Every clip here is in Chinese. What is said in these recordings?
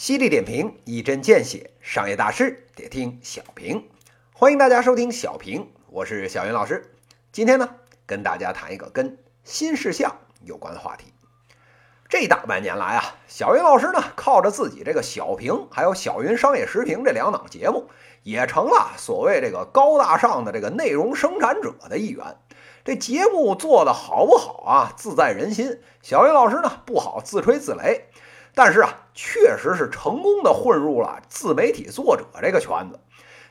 犀利点评，一针见血，商业大事得听小平。欢迎大家收听小平，我是小云老师。今天呢，跟大家谈一个跟新事项有关的话题。这大半年来啊，小云老师呢，靠着自己这个小平，还有小云商业时评这两档节目，也成了所谓这个高大上的这个内容生产者的一员。这节目做的好不好啊，自在人心。小云老师呢，不好自吹自擂。但是啊，确实是成功的混入了自媒体作者这个圈子。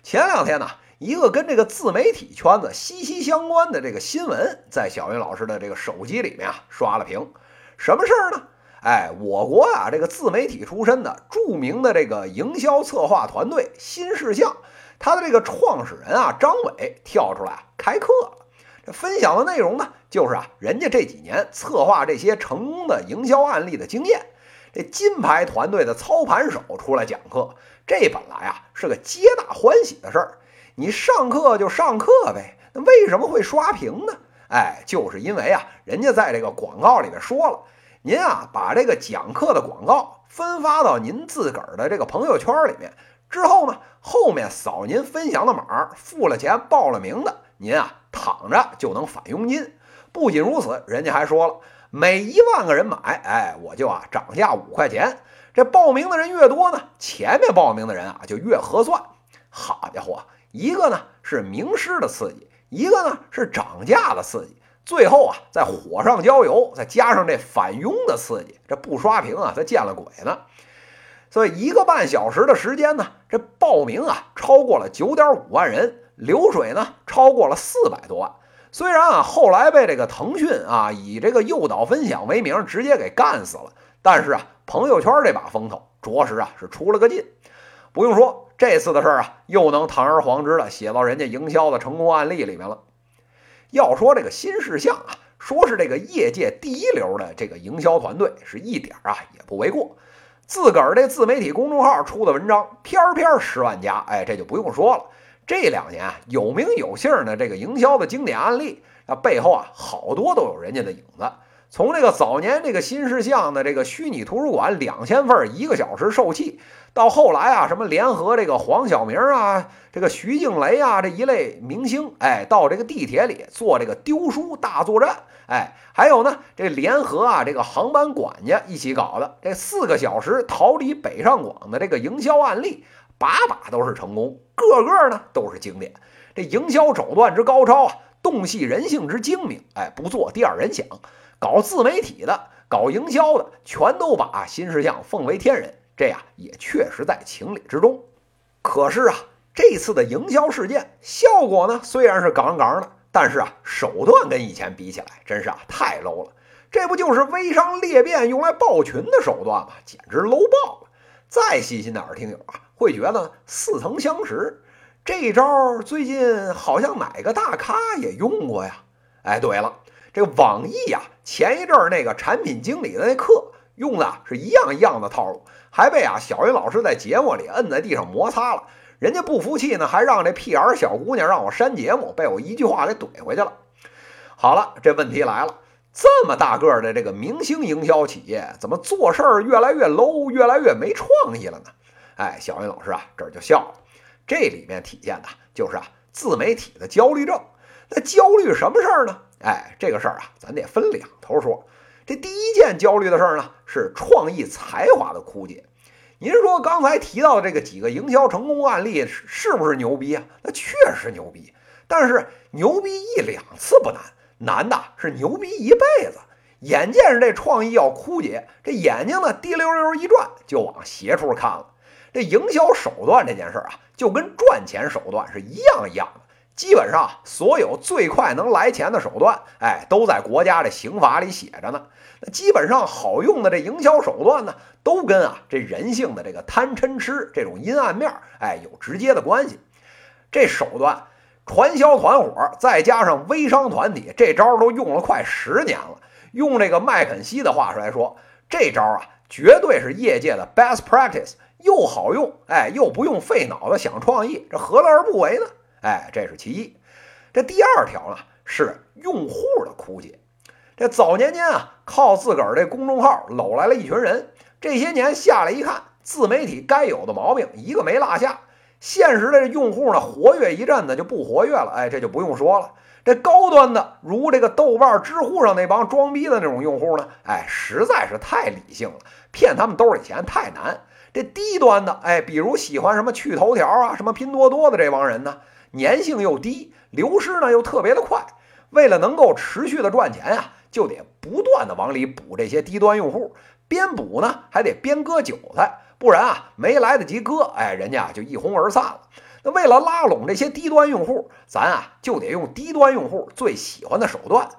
前两天呢，一个跟这个自媒体圈子息息相关的这个新闻，在小云老师的这个手机里面啊刷了屏。什么事儿呢？哎，我国啊这个自媒体出身的著名的这个营销策划团队新事项，他的这个创始人啊张伟跳出来开课了。这分享的内容呢，就是啊人家这几年策划这些成功的营销案例的经验。这金牌团队的操盘手出来讲课，这本来啊是个皆大欢喜的事儿。你上课就上课呗，那为什么会刷屏呢？哎，就是因为啊，人家在这个广告里面说了，您啊把这个讲课的广告分发到您自个儿的这个朋友圈里面之后呢，后面扫您分享的码，付了钱报了名的，您啊躺着就能返佣金。不仅如此，人家还说了。每一万个人买，哎，我就啊涨价五块钱。这报名的人越多呢，前面报名的人啊就越合算。好家伙，一个呢是名师的刺激，一个呢是涨价的刺激，最后啊再火上浇油，再加上这返佣的刺激，这不刷屏啊，他见了鬼呢。所以一个半小时的时间呢，这报名啊超过了九点五万人，流水呢超过了四百多万。虽然啊，后来被这个腾讯啊以这个诱导分享为名直接给干死了，但是啊，朋友圈这把风头着实啊是出了个劲。不用说，这次的事儿啊，又能堂而皇之的写到人家营销的成功案例里面了。要说这个新事项啊，说是这个业界第一流的这个营销团队，是一点啊也不为过。自个儿这自媒体公众号出的文章，篇篇十万加，哎，这就不用说了。这两年啊，有名有姓的这个营销的经典案例，那背后啊，好多都有人家的影子。从这个早年这个新事项的这个虚拟图书馆两千份一个小时售罄，到后来啊，什么联合这个黄晓明啊、这个徐静蕾啊这一类明星，哎，到这个地铁里做这个丢书大作战，哎，还有呢，这联合啊这个航班管家一起搞的这四个小时逃离北上广的这个营销案例。把把都是成功，个个呢都是经典。这营销手段之高超啊，洞悉人性之精明，哎，不做第二人想。搞自媒体的，搞营销的，全都把新事项奉为天人，这呀也确实在情理之中。可是啊，这次的营销事件效果呢，虽然是杠杠的，但是啊，手段跟以前比起来，真是啊太 low 了。这不就是微商裂变用来爆群的手段吗？简直 low 爆了。再细心点的听友啊。会觉得似曾相识，这招最近好像哪个大咖也用过呀？哎，对了，这网易呀，前一阵儿那个产品经理的那课用的是一样一样的套路，还被啊小云老师在节目里摁在地上摩擦了。人家不服气呢，还让这屁眼小姑娘让我删节目，被我一句话给怼回去了。好了，这问题来了，这么大个的这个明星营销企业，怎么做事儿越来越 low，越来越没创意了呢？哎，小云老师啊，这儿就笑了。这里面体现的就是啊，自媒体的焦虑症。那焦虑什么事儿呢？哎，这个事儿啊，咱得分两头说。这第一件焦虑的事儿呢，是创意才华的枯竭。您说刚才提到的这个几个营销成功案例是不是牛逼啊？那确实牛逼。但是牛逼一两次不难，难的是牛逼一辈子。眼见着这创意要枯竭，这眼睛呢滴溜溜一转，就往斜处看了。这营销手段这件事儿啊，就跟赚钱手段是一样一样的。基本上所有最快能来钱的手段，哎，都在国家的刑法里写着呢。那基本上好用的这营销手段呢，都跟啊这人性的这个贪嗔痴这种阴暗面，哎，有直接的关系。这手段，传销团伙再加上微商团体，这招都用了快十年了。用这个麦肯锡的话来说，这招啊，绝对是业界的 best practice。又好用，哎，又不用费脑子想创意，这何乐而不为呢？哎，这是其一。这第二条呢，是用户的枯竭。这早年间啊，靠自个儿这公众号搂来了一群人，这些年下来一看，自媒体该有的毛病一个没落下。现实的用户呢，活跃一阵子就不活跃了，哎，这就不用说了。这高端的，如这个豆瓣、知乎上那帮装逼的那种用户呢，哎，实在是太理性了，骗他们兜里钱太难。这低端的，哎，比如喜欢什么趣头条啊、什么拼多多的这帮人呢，粘性又低，流失呢又特别的快。为了能够持续的赚钱啊，就得不断的往里补这些低端用户，边补呢还得边割韭菜，不然啊没来得及割，哎，人家就一哄而散了。那为了拉拢这些低端用户，咱啊就得用低端用户最喜欢的手段。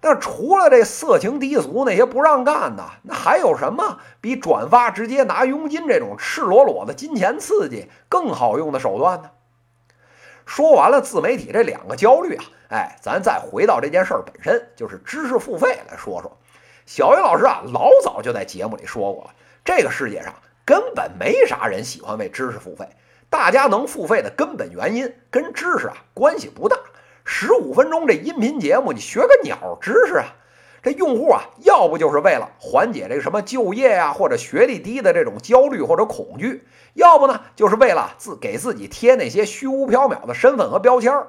但除了这色情低俗那些不让干的，那还有什么比转发直接拿佣金这种赤裸裸的金钱刺激更好用的手段呢？说完了自媒体这两个焦虑啊，哎，咱再回到这件事儿本身，就是知识付费来说说。小云老师啊，老早就在节目里说过了，这个世界上根本没啥人喜欢为知识付费。大家能付费的根本原因跟知识啊关系不大。十五分钟这音频节目，你学个鸟知识啊？这用户啊，要不就是为了缓解这个什么就业呀或者学历低的这种焦虑或者恐惧，要不呢就是为了自给自己贴那些虚无缥缈的身份和标签儿。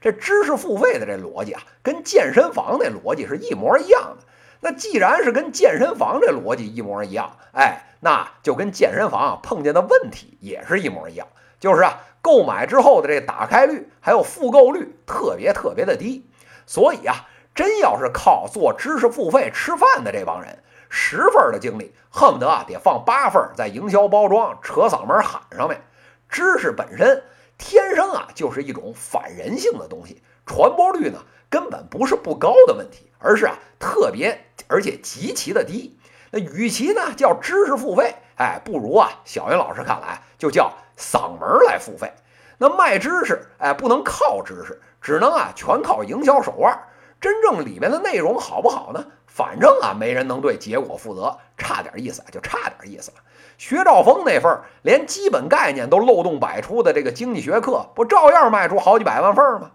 这知识付费的这逻辑啊，跟健身房那逻辑是一模一样的。那既然是跟健身房这逻辑一模一样，哎，那就跟健身房碰见的问题也是一模一样。就是啊，购买之后的这打开率还有复购率特别特别的低，所以啊，真要是靠做知识付费吃饭的这帮人，十份的精力恨不得啊得放八份在营销包装、扯嗓门喊上面。知识本身天生啊就是一种反人性的东西，传播率呢根本不是不高的问题，而是啊特别而且极其的低。那与其呢叫知识付费，哎，不如啊小云老师看来就叫。嗓门来付费，那卖知识，哎，不能靠知识，只能啊全靠营销手腕。真正里面的内容好不好呢？反正啊没人能对结果负责，差点意思啊就差点意思了。薛兆丰那份连基本概念都漏洞百出的这个经济学课，不照样卖出好几百万份吗？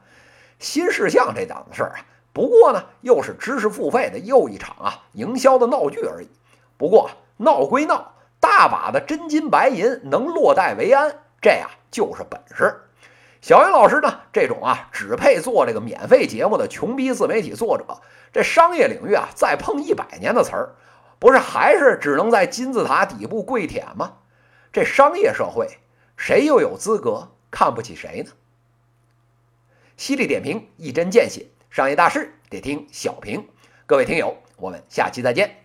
新事项这档子事儿啊，不过呢又是知识付费的又一场啊营销的闹剧而已。不过闹归闹。大把的真金白银能落袋为安，这呀就是本事。小云老师呢，这种啊只配做这个免费节目的穷逼自媒体作者，这商业领域啊再碰一百年的词儿，不是还是只能在金字塔底部跪舔吗？这商业社会，谁又有资格看不起谁呢？犀利点评，一针见血，商业大事得听小平。各位听友，我们下期再见。